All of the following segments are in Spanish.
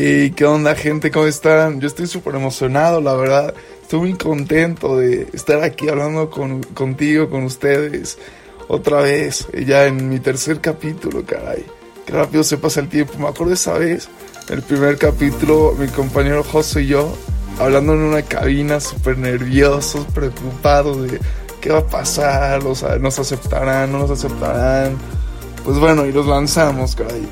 ¿Y qué onda, gente? ¿Cómo están? Yo estoy súper emocionado, la verdad. Estoy muy contento de estar aquí hablando con, contigo, con ustedes. Otra vez, ya en mi tercer capítulo, caray. Qué rápido se pasa el tiempo. Me acuerdo esa vez, el primer capítulo, mi compañero José y yo, hablando en una cabina, súper nerviosos, preocupados de qué va a pasar, o sea, nos aceptarán, no nos aceptarán. Pues bueno, y los lanzamos, caray.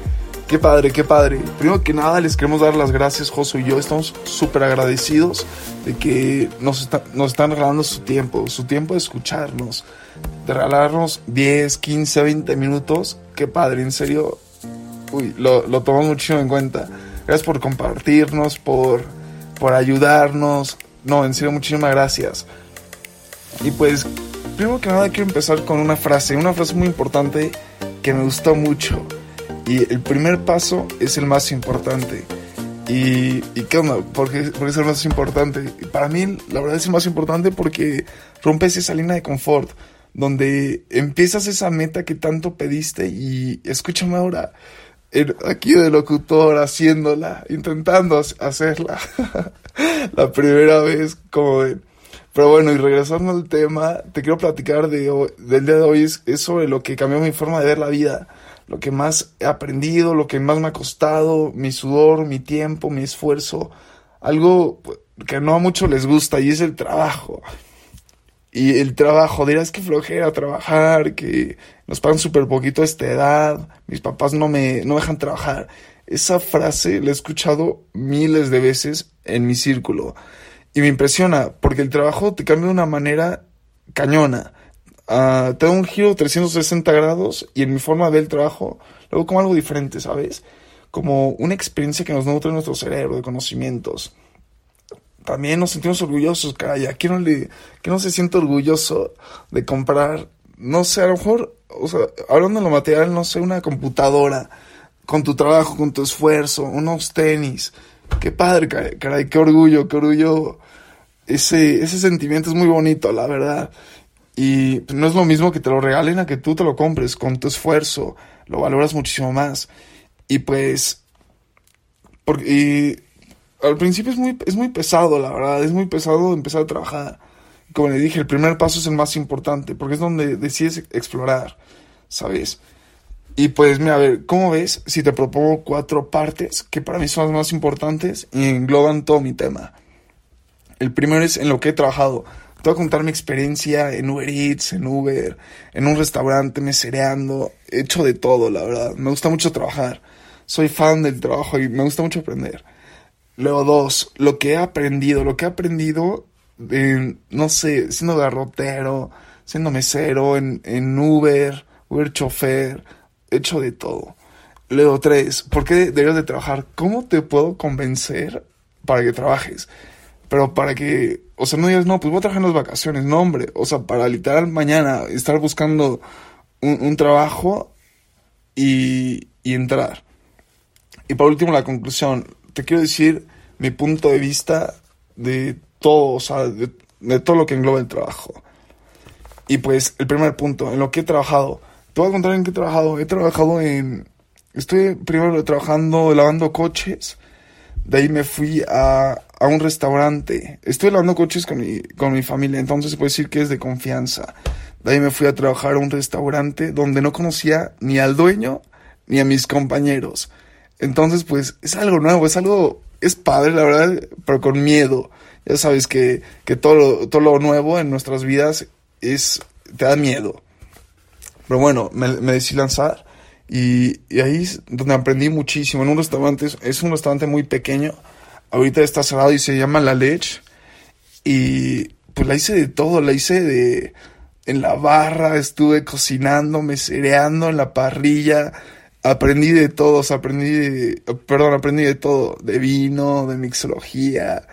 Qué padre, qué padre. Primero que nada, les queremos dar las gracias, Josu y yo. Estamos súper agradecidos de que nos, están regalando su tiempo, su tiempo de escucharnos, de regalarnos 10, 15, 20 minutos. Qué padre, en serio. Uy, lo, lo tomamos muchísimo en cuenta. Gracias por compartirnos, por, por ayudarnos. No, en serio, muchísimas gracias. Y pues, primero que nada, quiero empezar con una frase, una frase muy importante que me gustó mucho y el primer paso es el más importante. ¿Y, y qué onda? ¿Por qué, es el más importante? Para mí, la verdad es el más importante porque rompes esa línea de confort, donde empiezas esa meta que tanto pediste y escúchame ahora, aquí de locutor haciéndola, intentando hacerla la primera vez, como de... Pero bueno, y regresando al tema, te quiero platicar de, del día de hoy, es, es sobre lo que cambió mi forma de ver la vida lo que más he aprendido, lo que más me ha costado, mi sudor, mi tiempo, mi esfuerzo, algo que no a muchos les gusta y es el trabajo. Y el trabajo, dirás que flojera trabajar, que nos pagan súper poquito a esta edad, mis papás no me no dejan trabajar. Esa frase la he escuchado miles de veces en mi círculo y me impresiona porque el trabajo te cambia de una manera cañona uh, tengo un giro 360 grados y en mi forma de ver el trabajo luego como algo diferente, ¿sabes? Como una experiencia que nos nutre nuestro cerebro de conocimientos. También nos sentimos orgullosos, caray. ¿A quién no, le, que no se siente orgulloso de comprar, no sé, a lo mejor, o sea, hablando de lo material, no sé, una computadora con tu trabajo, con tu esfuerzo, unos tenis? Qué padre, caray, qué orgullo, qué orgullo. Ese, ese sentimiento es muy bonito, la verdad. Y no es lo mismo que te lo regalen a que tú te lo compres con tu esfuerzo, lo valoras muchísimo más. Y pues, porque, al principio es muy, es muy pesado, la verdad, es muy pesado empezar a trabajar. Como le dije, el primer paso es el más importante, porque es donde decides explorar, ¿sabes? Y pues, mira, a ver, ¿cómo ves si te propongo cuatro partes que para mí son las más importantes y engloban todo mi tema? El primero es en lo que he trabajado te voy a contar mi experiencia en Uber Eats, en Uber, en un restaurante, mesereando. He hecho de todo, la verdad. Me gusta mucho trabajar. Soy fan del trabajo y me gusta mucho aprender. Luego dos, lo que he aprendido. Lo que he aprendido, en, no sé, siendo garrotero, siendo mesero, en, en Uber, Uber chofer. He hecho de todo. Luego tres, ¿por qué debes de trabajar? ¿Cómo te puedo convencer para que trabajes? Pero para que, o sea, no digas, no, pues voy a trabajar en las vacaciones, no, hombre. O sea, para literal mañana estar buscando un, trabajo y, y entrar. Y por último, la conclusión. Te quiero decir mi punto de vista de todo, o sea, de, de, todo lo que engloba el trabajo. Y pues, el primer punto, en lo que he trabajado. Te voy a contar en qué he trabajado. He trabajado en. Estoy primero trabajando lavando coches. De ahí me fui a, a un restaurante. Estoy lavando coches con mi, con mi familia, entonces se puede decir que es de confianza. De ahí me fui a trabajar a un restaurante donde no conocía ni al dueño ni a mis compañeros. Entonces, pues es algo nuevo, es algo, es padre, la verdad, pero con miedo. Ya sabes que, que todo, lo, todo lo nuevo en nuestras vidas es, te da miedo. Pero bueno, me, me decidí lanzar y, y ahí es donde aprendí muchísimo. En un restaurante, es un restaurante muy pequeño ahorita está cerrado y se llama La Leche. Y pues la hice de todo, la hice de... En la barra, estuve cocinando, mesereando en la parrilla, aprendí de todos, aprendí de, perdón, aprendí de todo, de vino, de mixología,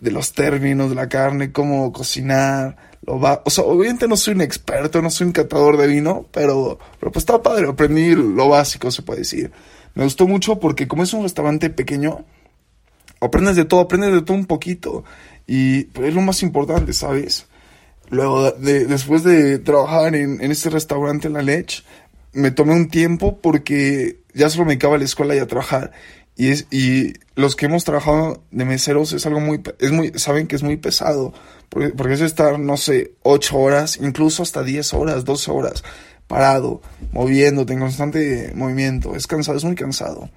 de los términos de la carne, cómo cocinar, lo va, o sea, obviamente no soy un experto, no soy un catador de vino, pero, pero pues está padre, aprendí lo básico, se puede decir. Me gustó mucho porque como es un restaurante pequeño, aprendes de todo, aprendes de todo un poquito. Y pues, es lo más importante, ¿sabes? Luego, de, después de trabajar en, en este restaurante en La Leche, me tomé un tiempo porque ya solo me dedicaba a la escuela y a trabajar. Y, es, y los que hemos trabajado de meseros es algo muy, es muy, saben que es muy pesado, porque, porque es estar, no sé, 8 horas, incluso hasta 10 horas, 12 horas, parado, moviéndote en constante movimiento, es cansado, es muy cansado.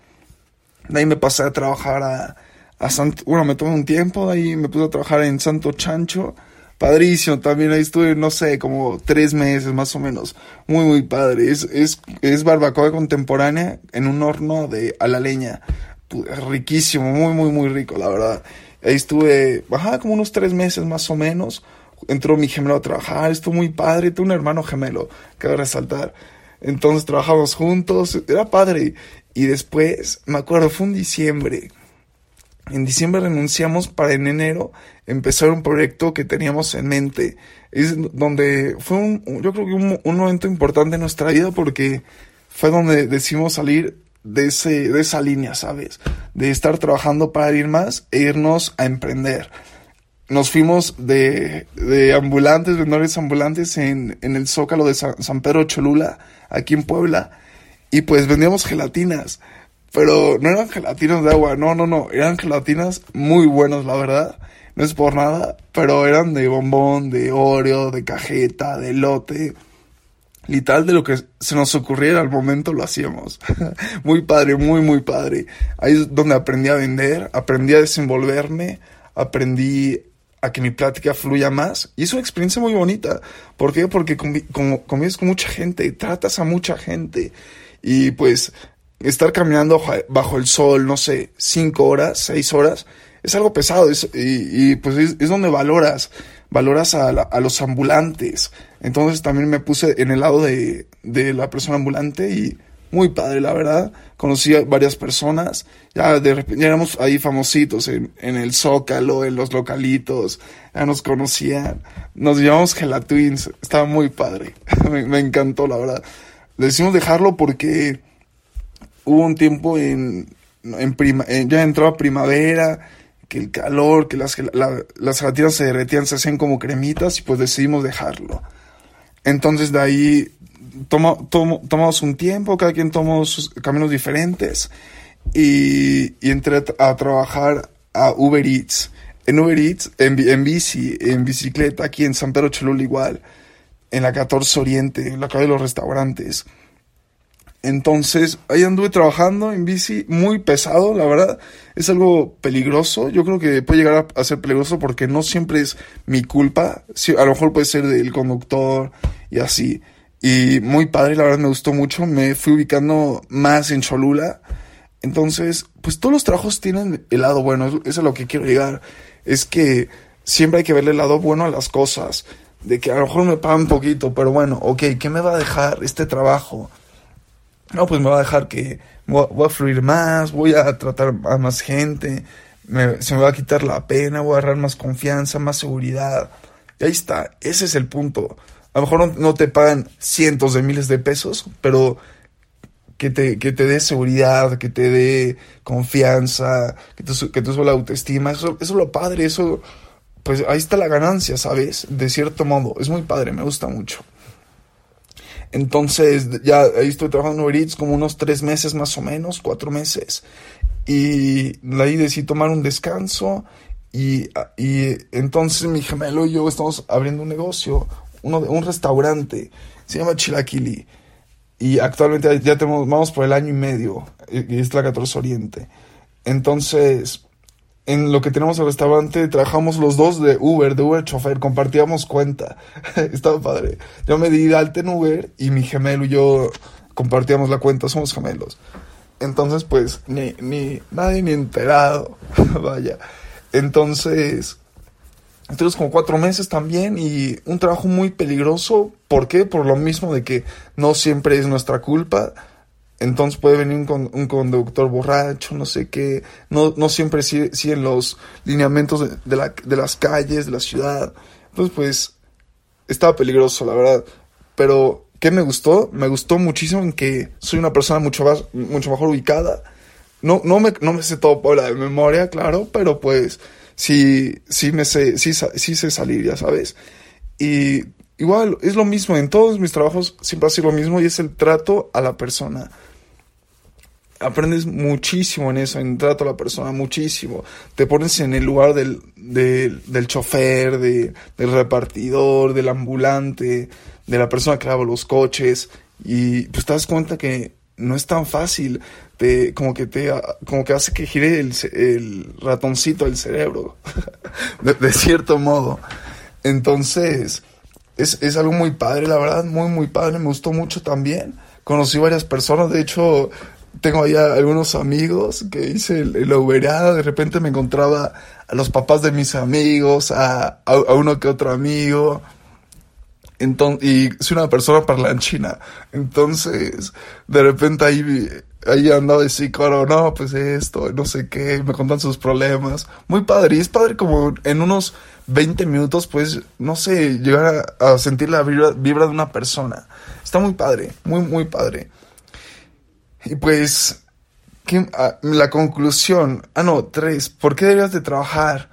De ahí me pasé a trabajar a, a Santo, bueno, me tomé un tiempo, de ahí me puse a trabajar en Santo Chancho, padrísimo, también ahí estuve, no sé, como tres meses más o menos, muy, muy padre, es, es, es barbacoa contemporánea en un horno de a la leña, riquísimo, muy, muy, muy rico, la verdad. Ahí estuve, bajaba como unos tres meses más o menos, entró mi gemelo a trabajar, estuvo muy padre, tuve un hermano gemelo, cabe resaltar. Entonces trabajamos juntos, era padre. Y después, me acuerdo, fue un diciembre, en diciembre renunciamos para en enero empezar un proyecto que teníamos en mente. Es donde fue un, yo creo que un, un momento importante en nuestra vida porque fue donde decidimos salir de, ese, de esa línea, ¿sabes? De estar trabajando para ir más e irnos a emprender. Nos fuimos de, de ambulantes, vendedores ambulantes en, en el Zócalo de San, San Pedro Cholula, aquí en Puebla, y pues vendíamos gelatinas pero no eran gelatinas de agua, no, no, no. Eran gelatinas muy buenas, la verdad. No es por nada, pero eran de bombón, de Oreo, de cajeta, de lote. Y tal de lo que se nos ocurriera al momento lo hacíamos. muy padre, muy, muy padre. Ahí es donde aprendí a vender, aprendí a desenvolverme, aprendí a que mi plática fluya más. Y es una experiencia muy bonita. ¿Por qué? Porque convives con mucha gente, tratas a mucha gente. Y pues estar caminando bajo el sol, no sé, cinco horas, seis horas, es algo pesado y, pues es, donde valoras, valoras a, a, los ambulantes. Entonces también me puse en el lado de, de, la persona ambulante y muy padre, la verdad. Conocí a varias personas, ya de repente ya éramos ahí famositos en, en el Zócalo, en los localitos, ya nos conocían, nos llamamos Gelatwins, estaba muy padre, me, me encantó, la verdad. Decidimos dejarlo porque hubo un tiempo en, en, prima, ya entraba primavera, que el calor, que las, las gelatinas se derretían, se hacían como cremitas y pues decidimos dejarlo. Entonces de ahí toma, tomamos un tiempo, cada quien tomó sus caminos diferentes y, y entré a, trabajar a Uber Eats. En Uber Eats, en, en bici, en bicicleta, aquí en San Pedro Cholula igual, en la 14 Oriente, en la calle de los restaurantes. Entonces, ahí anduve trabajando en bici, muy pesado, la verdad. Es algo peligroso. Yo creo que puede llegar a, ser peligroso porque no siempre es mi culpa. a lo mejor puede ser del conductor y así. Y muy padre, la verdad me gustó mucho. Me fui ubicando más en Cholula. Entonces, pues todos los trabajos tienen el lado bueno. Eso es a lo que quiero llegar. Es que siempre hay que verle el lado bueno a las cosas. De que a lo mejor me pagan poquito, pero bueno, ok, ¿qué me va a dejar este trabajo? No, pues me va a dejar que voy a, fluir más, voy a tratar a más gente, se me va a quitar la pena, voy a agarrar más confianza, más seguridad. Y ahí está, ese es el punto. A lo mejor no, te pagan cientos de miles de pesos, pero que te, que te dé seguridad, que te dé confianza, que te, que te la autoestima, eso, eso es lo padre, eso, pues ahí está la ganancia, ¿sabes? De cierto modo, es muy padre, me gusta mucho. Entonces, ya ahí estoy trabajando en Uber Eats como unos tres meses más o menos, cuatro meses. Y ahí decidí tomar un descanso. Y, y entonces mi gemelo y yo estamos abriendo un negocio, uno, un restaurante. Se llama Chilaquili. Y actualmente ya tenemos, vamos por el año y medio. Y es la 14 Oriente. Entonces, en lo que tenemos el restaurante trabajamos los dos de Uber, de Uber chofer, compartíamos cuenta. Estaba padre. Yo me di de alta en Uber y mi gemelo y yo compartíamos la cuenta, somos gemelos. Entonces, pues, ni, ni nadie ni enterado. Vaya. Entonces, estuvimos como cuatro meses también y un trabajo muy peligroso. ¿Por qué? Por lo mismo de que no siempre es nuestra culpa entonces puede venir un, un, conductor borracho, no sé qué, no, no siempre siguen los lineamientos de, la, de, las calles, de la ciudad. Entonces, pues, estaba peligroso, la verdad. Pero, ¿qué me gustó? Me gustó muchísimo en que soy una persona mucho, más, mucho mejor ubicada. No, no, me, no me sé todo por la de memoria, claro, pero pues sí, sí me sé, sí, sí sé salir, ya sabes. Y igual, es lo mismo, en todos mis trabajos siempre ha sido lo mismo y es el trato a la persona aprendes muchísimo en eso, en trato a la persona, muchísimo. Te pones en el lugar del, del, del chofer, de, del repartidor, del ambulante, de la persona que lava los coches y pues te das cuenta que no es tan fácil, te, como que te, como que hace que gire el, el ratoncito del cerebro, de, cierto modo. Entonces, es, es algo muy padre, la verdad, muy, muy padre, me gustó mucho también. Conocí varias personas, de hecho, tengo allá algunos amigos que hice el, el de repente me encontraba a los papás de mis amigos, a, a, a uno que otro amigo, entonces, y soy una persona parlanchina. Entonces, de repente ahí, ahí andaba de psicólogo, no, pues esto, no sé qué, me contan sus problemas. Muy padre, y es padre como en unos 20 minutos, pues, no sé, llegar a, sentir la vibra, vibra de una persona. Está muy padre, muy, muy padre. Y pues, ¿qué, ah, la conclusión, ah, no, tres, ¿por qué deberías de trabajar?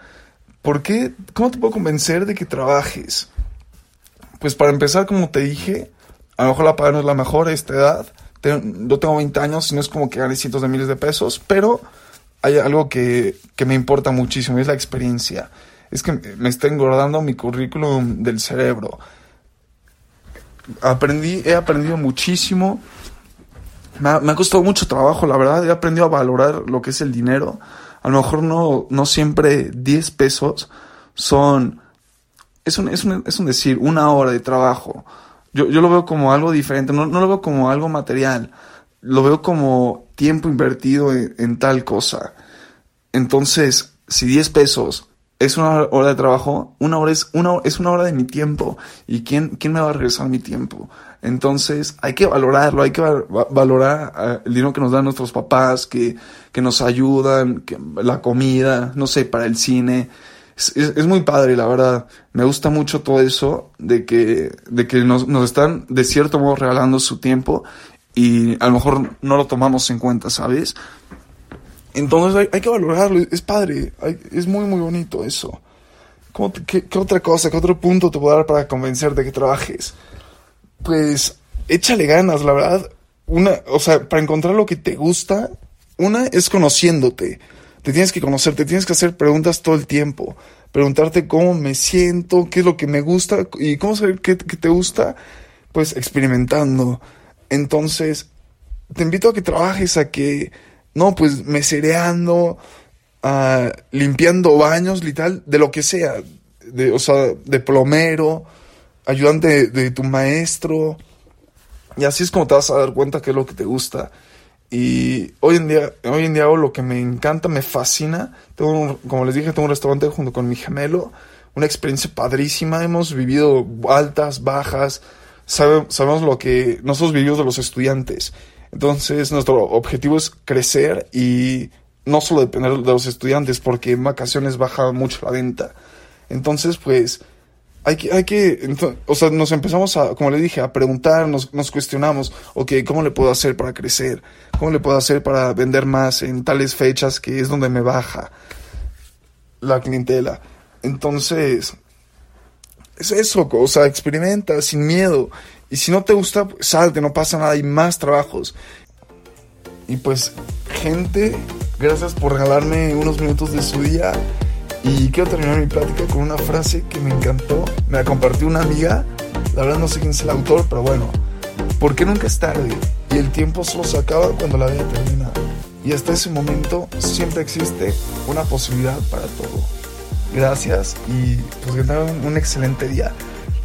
¿Por qué, cómo te puedo convencer de que trabajes? Pues para empezar, como te dije, a lo mejor la paga no es la mejor a esta edad. Yo tengo 20 años y no es como que gane cientos de miles de pesos, pero hay algo que, que me importa muchísimo y es la experiencia. Es que me está engordando mi currículum del cerebro. Aprendí, he aprendido muchísimo. Me ha, me ha, costado mucho trabajo, la verdad. He aprendido a valorar lo que es el dinero. A lo mejor no, no siempre 10 pesos son es un, es un, es un decir, una hora de trabajo. Yo, yo lo veo como algo diferente, no, no lo veo como algo material, lo veo como tiempo invertido en, en tal cosa. Entonces, si 10 pesos es una hora de trabajo, una hora es una, es una hora de mi tiempo. ¿Y quién, quién me va a regresar mi tiempo? Entonces, hay que valorarlo, hay que valorar el dinero que nos dan nuestros papás, que, que nos ayudan, la comida, no sé, para el cine es, es, muy padre, la verdad. Me gusta mucho todo eso de que, de que nos, nos están de cierto modo regalando su tiempo y a lo mejor no lo tomamos en cuenta, ¿sabes? Entonces hay, hay que valorarlo, es padre, es muy muy bonito eso. Qué, otra cosa, qué otro punto te puedo dar para convencerte que trabajes? Pues échale ganas, la verdad. Una, o sea, para encontrar lo que te gusta, una es conociéndote. Te tienes que conocer, te tienes que hacer preguntas todo el tiempo. Preguntarte cómo me siento, qué es lo que me gusta y cómo saber qué, te gusta, pues experimentando. Entonces, te invito a que trabajes, a que, no, pues mesereando, uh, limpiando baños, literal, de lo que sea. De, o sea, de plomero, ayudante de, de tu maestro. Y así es como te vas a dar cuenta qué es lo que te gusta. Y hoy en día, hoy en día hago lo que me encanta, me fascina. Tengo un, como les dije, tengo un restaurante junto con mi gemelo. Una experiencia padrísima. Hemos vivido altas, bajas. Sabe, sabemos lo que nosotros vivimos de los estudiantes. Entonces, nuestro objetivo es crecer y no solo depender de los estudiantes, porque en vacaciones baja mucho la venta. Entonces, pues, hay que, hay que, o sea, nos empezamos a, como le dije, a preguntar, nos, nos cuestionamos, ok, ¿cómo le puedo hacer para crecer? ¿Cómo le puedo hacer para vender más en tales fechas que es donde me baja la clientela? Entonces, es eso, o sea, experimenta sin miedo. Y si no te gusta, salte, no pasa nada, hay más trabajos. Y pues, gente, gracias por regalarme unos minutos de su día. Y quiero terminar mi plática con una frase que me encantó. Me la compartió una amiga. La verdad no sé quién es el autor, pero bueno. ¿Por qué nunca es tarde? Y el tiempo solo se acaba cuando la vida termina. Y hasta ese momento siempre existe una posibilidad para todo. Gracias y pues que tengan un excelente día.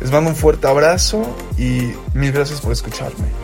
Les mando un fuerte abrazo y mil gracias por escucharme.